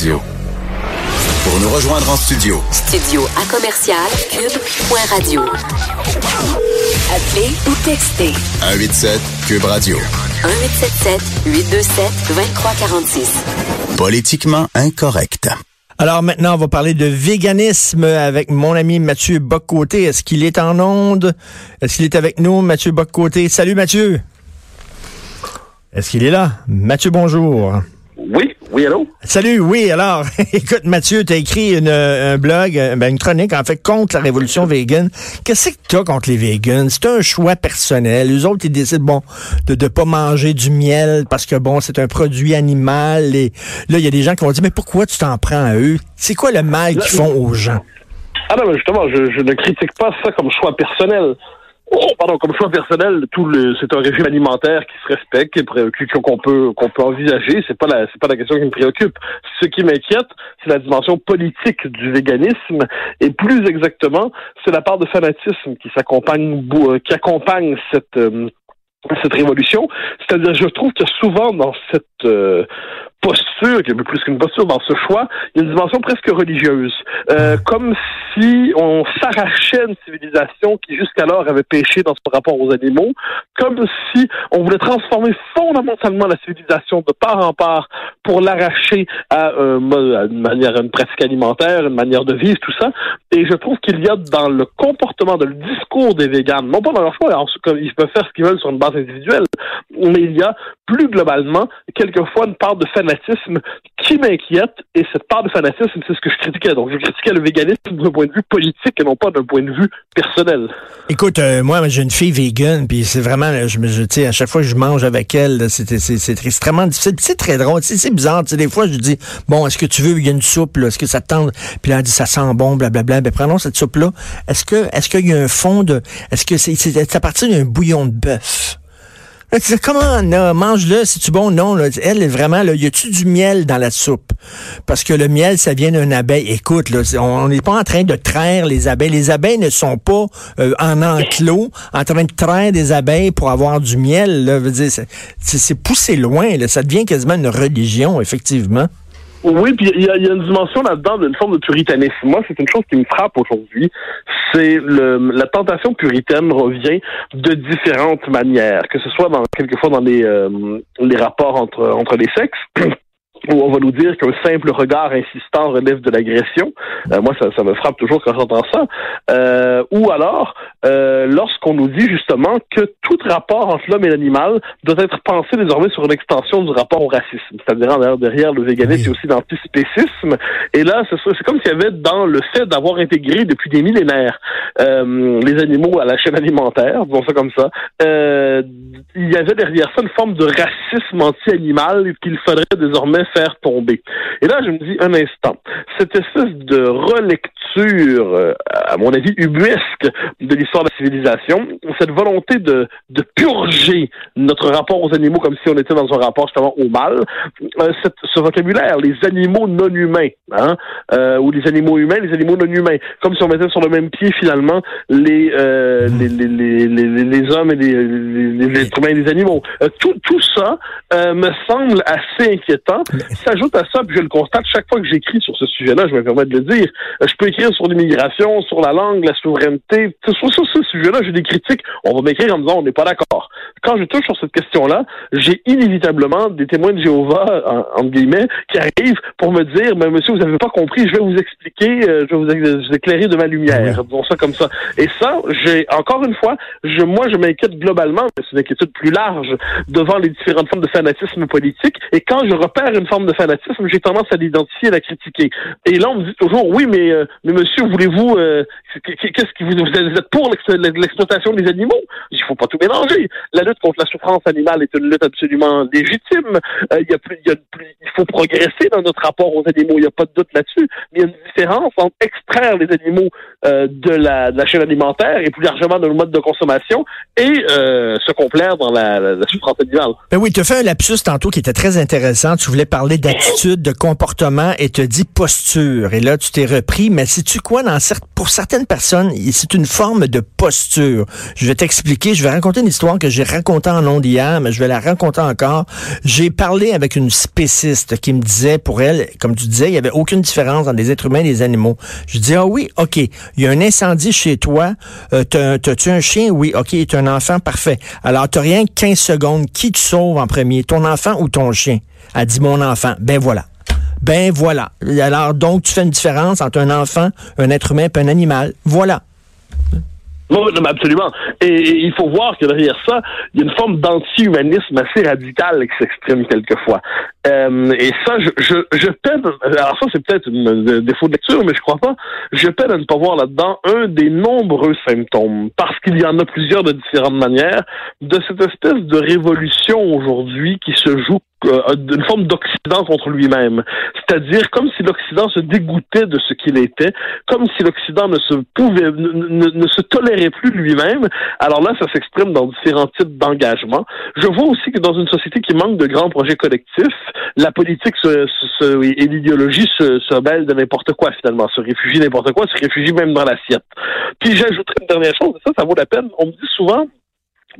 Radio. Pour nous rejoindre en studio. Studio à commercial cube.radio. Appelez ou textez. 187 Cube Radio. 1877 827 2346. Politiquement incorrect. Alors maintenant, on va parler de véganisme avec mon ami Mathieu Boccoté. Est-ce qu'il est en onde? Est-ce qu'il est avec nous, Mathieu Boccoté? Salut Mathieu! Est-ce qu'il est là? Mathieu, bonjour. Oui, allô? Salut, oui, alors, écoute, Mathieu, tu as écrit une, un blog, euh, ben, une chronique, en fait, contre la révolution vegan. Qu'est-ce que tu as contre les vegans? C'est un choix personnel. Les autres, ils décident, bon, de ne pas manger du miel parce que, bon, c'est un produit animal. Et là, il y a des gens qui vont dire, mais pourquoi tu t'en prends à eux? C'est quoi le mal qu'ils font aux gens? Ah non, mais justement, je, je ne critique pas ça comme choix personnel. Oh, pardon, comme choix personnel, tout le, c'est un régime alimentaire qui se respecte, qui qu'on peut qu'on peut envisager. C'est pas la c'est pas la question qui me préoccupe. Ce qui m'inquiète, c'est la dimension politique du véganisme et plus exactement, c'est la part de fanatisme qui s'accompagne qui accompagne cette euh, cette révolution. C'est-à-dire, je trouve que souvent dans cette euh, posture, qui est plus qu'une posture, dans ce choix, il y a une dimension presque religieuse. Euh, comme si on s'arrachait une civilisation qui jusqu'alors avait péché dans son rapport aux animaux, comme si on voulait transformer fondamentalement la civilisation de part en part pour l'arracher à, une manière, une pratique alimentaire, une manière de vivre, tout ça. Et je trouve qu'il y a dans le comportement, dans le discours des véganes, non pas dans leur choix, ils peuvent faire ce qu'ils veulent sur une base individuelle, mais il y a plus globalement, quelquefois, une part de fanatisme qui m'inquiète, et cette part de fanatisme, c'est ce que je critiquais. Donc, je critiquais le véganisme d'un point de vue politique et non pas d'un point de vue personnel. Écoute, euh, moi, j'ai une fille végane, puis c'est vraiment, je me, à chaque fois que je mange avec elle, c'est extrêmement difficile. C'est très drôle, c'est bizarre. Des fois, je dis, bon, est-ce que tu veux, il y a une soupe, est-ce que ça tente? Puis là, elle dit, ça sent bon, blablabla. Ben, prenons cette soupe-là. Est-ce que, est-ce qu'il y a un fond de, est-ce que c'est à partir d'un bouillon de bœuf? comment, mange-le, si tu bon? Non, là, elle, vraiment, là, y a-tu du miel dans la soupe? Parce que le miel, ça vient d'un abeille. Écoute, là, on n'est pas en train de traire les abeilles. Les abeilles ne sont pas euh, en enclos, en train de traire des abeilles pour avoir du miel. Là, c'est poussé loin. Là. Ça devient quasiment une religion, effectivement. Oui, puis il y, a, une dimension là-dedans d'une forme de puritanisme. Moi, c'est une chose qui me frappe aujourd'hui. C'est le la tentation puritaine revient de différentes manières, que ce soit dans quelquefois dans les euh, les rapports entre entre les sexes. où on va nous dire qu'un simple regard insistant relève de l'agression. Euh, moi, ça, ça, me frappe toujours quand j'entends ça. Euh, ou alors, euh, lorsqu'on nous dit justement que tout rapport entre l'homme et l'animal doit être pensé désormais sur une extension du rapport au racisme. C'est-à-dire derrière, derrière le véganisme, il y a aussi l'antispécisme. Et là, c'est comme s'il y avait dans le fait d'avoir intégré depuis des millénaires euh, les animaux à la chaîne alimentaire, disons ça comme ça, euh, il y avait derrière ça une forme de racisme anti-animal qu'il faudrait désormais faire tomber. Et là, je me dis un instant, cette espèce de relecture, euh, à mon avis, ubuesque de l'histoire de la civilisation, cette volonté de, de purger notre rapport aux animaux comme si on était dans un rapport justement au mal, euh, ce vocabulaire, les animaux non humains, hein, euh, ou les animaux humains, les animaux non humains, comme si on mettait sur le même pied finalement les, mmh. les, les, les, les, hommes et les, les, êtres humains et les animaux. tout, tout ça me semble assez inquiétant. S'ajoute à ça, puis je le constate chaque fois que j'écris sur ce sujet-là, je me permets de le dire, je peux écrire sur l'immigration, sur la langue, la souveraineté, sur, sur ce sujet-là, j'ai des critiques. On va m'écrire en me disant on n'est pas d'accord. Quand je touche sur cette question-là, j'ai inévitablement des témoins de Jéhovah, en, entre guillemets, qui arrivent pour me dire, mais monsieur, vous n'avez pas compris, je vais vous expliquer, euh, je vais vous, éclairer de ma lumière. Disons ça comme ça. Et ça, j'ai encore une fois, je, moi, je m'inquiète globalement, mais c'est une inquiétude plus large devant les différentes formes de fanatisme politique. Et quand je repère une forme de fanatisme, j'ai tendance à l'identifier et à la critiquer. Et là, on me dit toujours, oui, mais, euh, mais monsieur, voulez-vous, euh, qu'est-ce que vous, vous êtes pour l'exploitation des animaux? Il faut pas tout mélanger. La lutte contre la souffrance animale est une lutte absolument légitime. Euh, il, y a plus, y a il faut progresser dans notre rapport aux animaux. Il n'y a pas de doute là-dessus. Mais il y a une différence entre extraire les animaux euh, de, la, chaîne alimentaire et plus largement de nos modes de consommation et euh, se complaire dans la, la, la souffrance animale. Ben oui, tu as fait un lapsus tantôt qui était très intéressant. Tu voulais parler d'attitude, de comportement et te dis posture. Et là, tu t'es repris. Mais sais-tu quoi? Dans pour certaines personnes, c'est une forme de posture. Je vais t'expliquer. Je vais raconter une histoire que j'ai racontée en ondes hier, mais je vais la raconter encore. J'ai parlé avec une spéciste qui me disait, pour elle, comme tu disais, il y avait aucune différence entre les êtres humains et les animaux. Je dis, ah oui, OK. Il y a un incendie chez toi. Euh, T'as-tu un chien? Oui, OK. Tu un enfant? Parfait. Alors, tu rien 15 secondes. Qui tu sauves en premier? Ton enfant ou ton chien? Elle dit, mon enfant. Ben voilà. Ben voilà. Alors, donc, tu fais une différence entre un enfant, un être humain et un animal. Voilà. Oui, absolument. Et, il faut voir que derrière ça, il y a une forme d'anti-humanisme assez radical qui s'exprime quelquefois. Euh, et ça, je, je, je peine, alors ça c'est peut-être un défaut de lecture, mais je crois pas, je peine à ne pas voir là-dedans un des nombreux symptômes, parce qu'il y en a plusieurs de différentes manières, de cette espèce de révolution aujourd'hui qui se joue euh, d'une forme d'Occident contre lui-même. C'est-à-dire comme si l'Occident se dégoûtait de ce qu'il était, comme si l'Occident ne se pouvait, ne, ne se tolérait plus lui-même. Alors là, ça s'exprime dans différents types d'engagement. Je vois aussi que dans une société qui manque de grands projets collectifs, la politique se, se, et l'idéologie se, se mêlent de n'importe quoi finalement, se réfugie n'importe quoi, se réfugie même dans l'assiette. Puis j'ajouterai une dernière chose, ça, ça vaut la peine. On me dit souvent,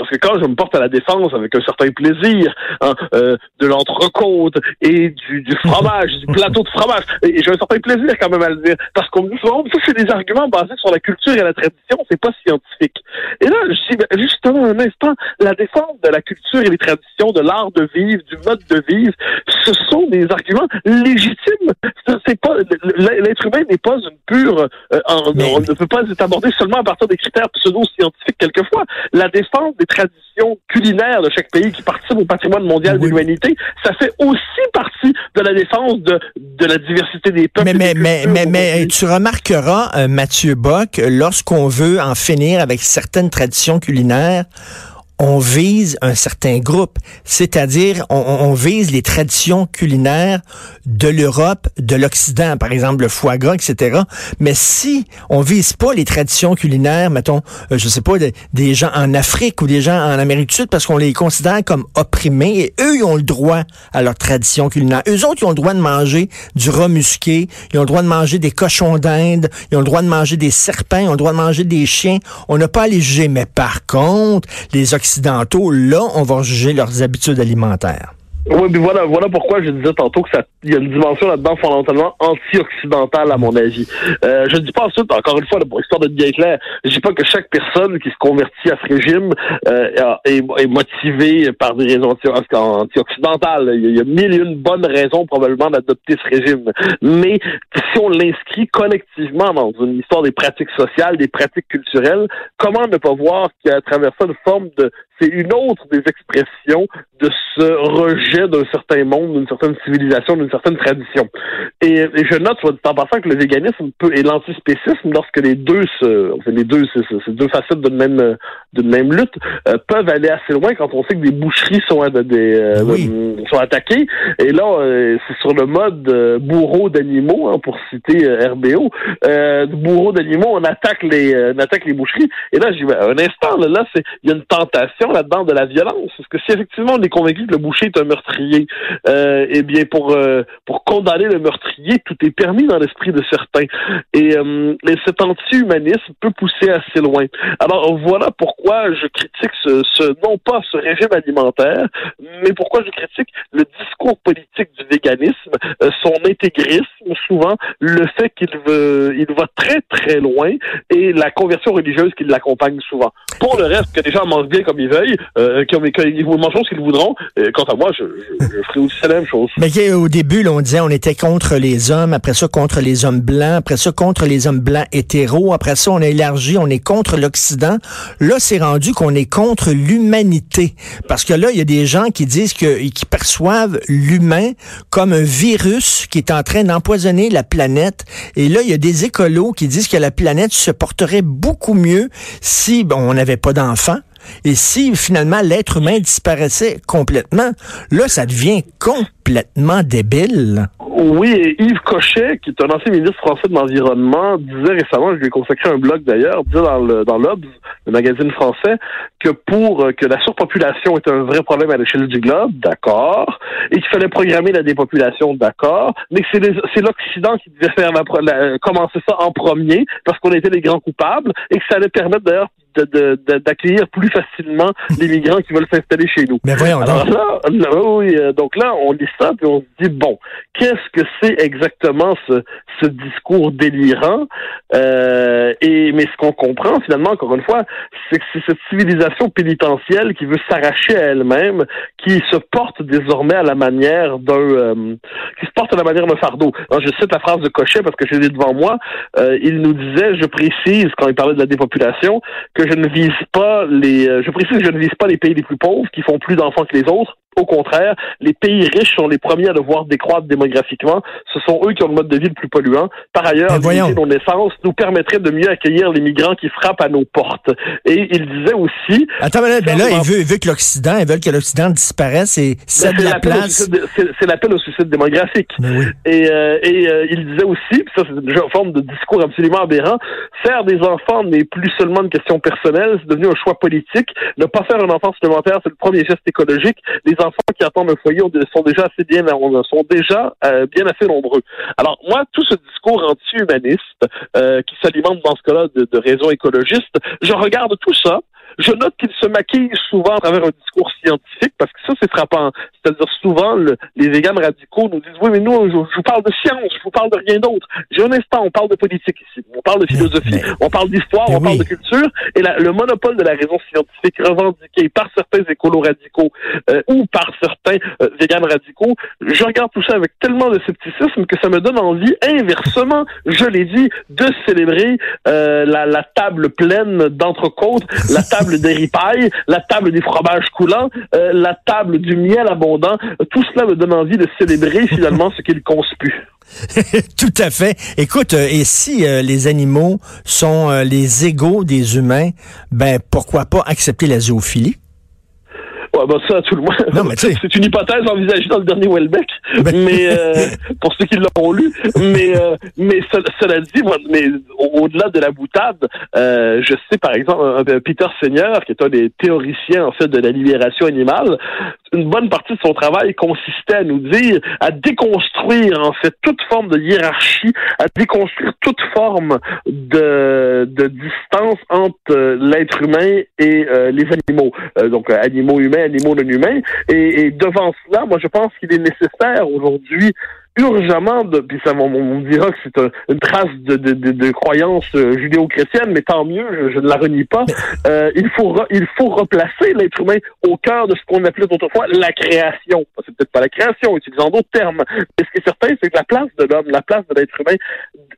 parce que quand je me porte à la défense avec un certain plaisir hein, euh, de l'entrecôte et du, du fromage, du plateau de fromage, et j'ai un certain plaisir quand même à le dire, parce qu'on me dit souvent, ça c'est des arguments basés sur la culture et la tradition, c'est pas scientifique. Et là, je dis, ben, justement, un instant, la défense de la culture et les traditions, de l'art de vivre, du mode de vivre, ce sont des arguments légitimes. C'est pas l'être humain n'est pas une pure, euh, on ne peut pas être abordé seulement à partir des critères pseudo-scientifiques quelquefois. La défense des traditions culinaires de chaque pays qui participent au patrimoine mondial de l'humanité, ça fait aussi partie de la défense de, de la diversité des peuples. Mais, mais, mais, mais, tu remarqueras, euh, Mathieu Bock, lorsqu'on veut en finir avec certaines traditions culinaires, on vise un certain groupe, c'est-à-dire on, vise les traditions culinaires de l'Europe, de l'Occident, par exemple le foie gras, etc. Mais si on vise pas les traditions culinaires, mettons, euh, je sais pas, des gens en Afrique ou des gens en Amérique du Sud, parce qu'on les considère comme opprimés, et eux, ils ont le droit à leur tradition culinaire. Eux autres, ils ont le droit de manger du rat musqué, ils ont le droit de manger des cochons d'Inde, ils ont le droit de manger des serpents, ils ont le droit de manger des chiens. On n'a pas à les juger. Mais par contre, les là, on va juger leurs habitudes alimentaires. Oui, mais voilà, voilà pourquoi je disais tantôt que ça, il y a une dimension là-dedans fondamentalement anti-occidentale à mon avis. Euh, je dis pas ensuite, encore une fois, pour histoire de bien clair, je dis pas que chaque personne qui se convertit à ce régime euh, est, est, motivée par des raisons anti-occidentales. Il y a mille et une bonnes raisons probablement d'adopter ce régime. Mais si on l'inscrit collectivement dans une histoire des pratiques sociales, des pratiques culturelles, comment ne pas voir qu'à travers ça une forme de c'est une autre des expressions de ce rejet d'un certain monde, d'une certaine civilisation, d'une certaine tradition. Et, je note, soit en passant, que le véganisme peut, et l'antispécisme, lorsque les deux se, les deux, c'est deux facettes d'une même, d'une même lutte, euh, peuvent aller assez loin quand on sait que des boucheries sont, des, euh, sont attaquées. Et là, euh, c'est sur le mode bourreau d'animaux, hein, pour citer RBO, bourreau d'animaux, on attaque les, on attaque les boucheries. Et là, j'ai un instant, là, là c'est, il y a une tentation là-dedans de la violence. Parce que si effectivement on est convaincu que le boucher est un meurtrier, euh, eh bien pour euh, pour condamner le meurtrier, tout est permis dans l'esprit de certains. Et, euh, et cet anti-humanisme peut pousser assez loin. Alors voilà pourquoi je critique ce, ce non pas ce régime alimentaire, mais pourquoi je critique le discours politique du véganisme, euh, son intégrisme souvent, le fait qu'il veut il va très très loin et la conversion religieuse qui l'accompagne souvent. Pour le reste, que les gens mangent bien comme ils veulent euh, qui, ont, qui mangeront ce qu'ils voudront. quant à moi, je, la même chose. Mais au début, on disait on était contre les hommes, après ça contre les hommes blancs, après ça contre les hommes blancs hétéros, après ça on a élargi, on est contre l'Occident. Là, c'est rendu qu'on est contre l'humanité. Parce que là, il y a des gens qui disent que qui perçoivent l'humain comme un virus qui est en train d'empoisonner la planète. Et là, il y a des écolos qui disent que la planète se porterait beaucoup mieux si bon, on n'avait pas d'enfants et si finalement l'être humain disparaissait complètement, là, ça devient complètement complètement débile. Oui, et Yves Cochet, qui est un ancien ministre français de l'Environnement, disait récemment, je lui ai consacré un blog d'ailleurs, disait dans le dans l'Obs, le magazine français, que pour euh, que la surpopulation est un vrai problème à l'échelle du globe, d'accord, et qu'il fallait programmer la dépopulation, d'accord, mais que c'est l'Occident qui devait faire la, la- commencer ça en premier, parce qu'on était les grands coupables, et que ça allait permettre d'ailleurs d'accueillir plus facilement les migrants qui veulent s'installer chez nous. Mais voyons Alors donc. là, là, oui, euh, donc là, on ça puis on se dit bon, qu'est-ce que c'est exactement ce, ce discours délirant? Euh, Et mais ce qu'on comprend finalement, encore une fois, c'est que c'est cette civilisation pénitentielle qui veut s'arracher à elle-même, qui se porte désormais à la manière d'un, euh, qui se porte à la manière d'un fardeau. Alors, je cite la phrase de Cochet parce que je l'ai devant moi. Euh, il nous disait, je précise quand il parlait de la dépopulation, que je ne vise pas les, euh, je précise que je ne vise pas les pays les plus pauvres qui font plus d'enfants que les autres. Au contraire, les pays riches sont les premiers à devoir décroître démographiquement. Ce sont eux qui ont le mode de vie le plus polluant. Par ailleurs, limiter nos naissances nous permettrait de mieux accueillir les migrants qui frappent à nos portes. Et il disait aussi, Attends, mais là, mais là, il veut, il veut que l'Occident, ils veulent que l'Occident disparaisse et ben, cède c'est la place. c'est l'appel au suicide démographique. Oui. Et, euh, et euh, il disait aussi, ça c'est une forme de discours absolument aberrant, faire des enfants n'est plus seulement une question personnelle, c'est devenu un choix politique. Ne pas faire un enfant supplémentaire, c'est le premier geste écologique. Les enfants qui attendent un foyer ont- sont déjà assez bien sont déjà euh, bien assez nombreux. Alors moi, tout ce discours anti-humaniste euh, qui s'alimente dans ce cas-là de, de raisons écologistes, je regarde tout ça. Je note qu'il se maquille souvent à travers un discours scientifique, parce que ça, c'est frappant. C'est-à-dire, souvent, le- les véganes radicaux nous disent, oui, mais nous, je, je vous parle de science, je vous parle de rien d'autre. J'ai un instant, on parle de politique ici, on parle de philosophie, mais- on parle d'histoire, on parle de culture, et la- le monopole de la raison scientifique revendiqué par certains écolos radicaux euh, ou par certains euh, véganes radicaux, je regarde tout ça avec tellement de scepticisme que ça me donne envie, inversement, je l'ai dit, de célébrer euh, la, la table pleine d'entrecôtes, la table des ripailles, la table des fromages coulants, euh, la table du miel abondant. Tout cela me donne envie de célébrer finalement ce qu'il conspue. Tout à fait. Écoute, euh, et si euh, les animaux sont euh, les égaux des humains, ben pourquoi pas accepter la zoophilie? Ouais, ben ça, tout le. Non, mais sais- c'est une hypothèse envisagée dans le dernier Welbeck, Ben- mais euh, pour ceux qui l'ont lu. Mais euh, mais ce- cela dit, moi, mais au- au-delà de la boutade, euh, je sais par exemple Peter Seigneur, qui est un des théoriciens en fait de la libération animale, une bonne partie de son travail consistait à nous dire, à déconstruire en fait toute forme de hiérarchie, à déconstruire toute forme de, de distance entre l'être humain et les animaux. Donc animaux humains, non humains. Et devant cela, moi je pense qu'il est nécessaire aujourd'hui urgemment de puis ça on, on me dira que c'est un- une trace de, de, de, de croyance euh, judéo-chrétienne mais tant mieux je, je ne la renie pas Euh, il faut re- il faut replacer l'être humain au cœur de ce qu'on appelait autrefois la création c'est peut-être pas la création utilisant d'autres termes mais ce qui est certain c'est que la place de l'homme la place de l'être humain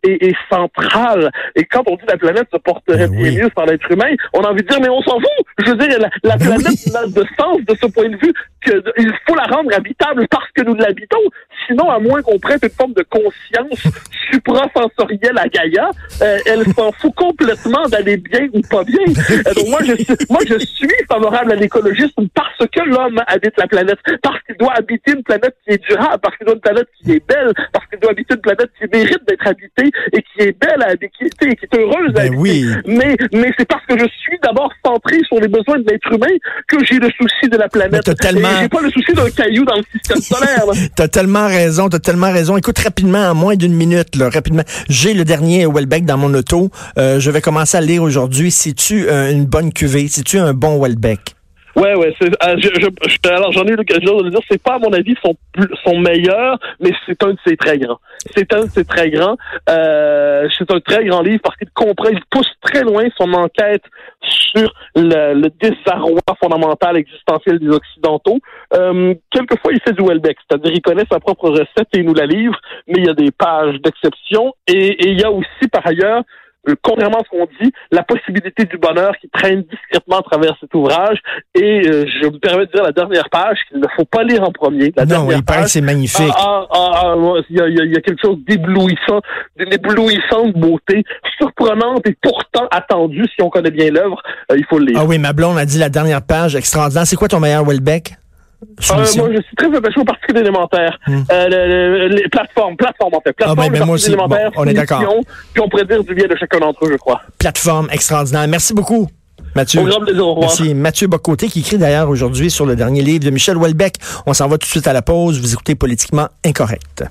est, est centrale et quand on dit la planète se porterait Ben bien oui. mieux par l'être humain on a envie de dire mais on s'en fout je veux dire la, la Ben planète oui. n'a de sens de ce point de vue que il faut la rendre habitable parce que nous l'habitons. Sinon, à moins qu'on prête une forme de conscience suprasensorielle à Gaïa, euh, elle s'en fout complètement d'aller bien ou pas bien. Euh, donc moi, je suis, moi, je suis favorable à l'écologisme parce que l'homme habite la planète, parce qu'il doit habiter une planète qui est durable, parce qu'il doit une planète qui est belle, parce qu'il doit habiter une planète qui mérite d'être habitée et qui est belle à habiter, et qui est heureuse à Ben habiter. oui. Mais, mais c'est parce que je suis d'abord centré sur les besoins de l'être humain que j'ai le souci de la planète. j'ai pas le souci d'un caillou dans le système solaire. T'as tellement raison, t'as tellement raison. Écoute, rapidement, en moins d'une minute, là, rapidement. J'ai le dernier Welbeck dans mon auto. Euh, je vais commencer à lire aujourd'hui. C'est-tu euh, une bonne cuvée? C'est-tu un bon Welbeck? Ouais, ouais. C'est, euh, je, je- alors j'en ai eu l'occasion de le dire. C'est pas à mon avis son son meilleur, mais c'est un de ses très grands. C'est un de ses très grands. Euh, c'est un très grand livre parce qu'il comprend, il pousse très loin son enquête sur le, le désarroi fondamental existentiel des occidentaux. Euh, quelquefois, il fait du Welbeck, c'est-à-dire il connaît sa propre recette et il nous la livre, mais il y a des pages d'exception et, et il y a aussi par ailleurs euh, contrairement à ce qu'on dit, la possibilité du bonheur qui traîne discrètement à travers cet ouvrage. Et euh, je me permets de dire la dernière page qu'il ne faut pas lire en premier. La non, dernière il paraît que page. c'est magnifique. Ah, ah, ah, ah, il y, a, il y a- il y a quelque chose d'éblouissant, d'une éblouissante beauté, surprenante et pourtant attendue si on connaît bien l'œuvre. euh, il faut le lire. Ah oui, ma blonde a dit la dernière page, extraordinaire. C'est quoi ton meilleur Welbeck? Euh, moi, je suis très attaché au Parti élémentaire. Hmm. Euh, le- le- les plateformes, plateformes en fait. Plateformes, Ah, ben, ben, moi aussi. Bon, on est d'accord. Puis on pourrait dire du bien de chacun d'entre eux, je crois. Plateforme extraordinaire. Merci beaucoup. Mathieu. Au grand plaisir, au revoir. Merci. Mathieu Bocoté qui écrit d'ailleurs aujourd'hui sur le dernier livre de Michel Houellebecq. On s'en va tout de suite à la pause. Vous écoutez Politiquement Incorrect.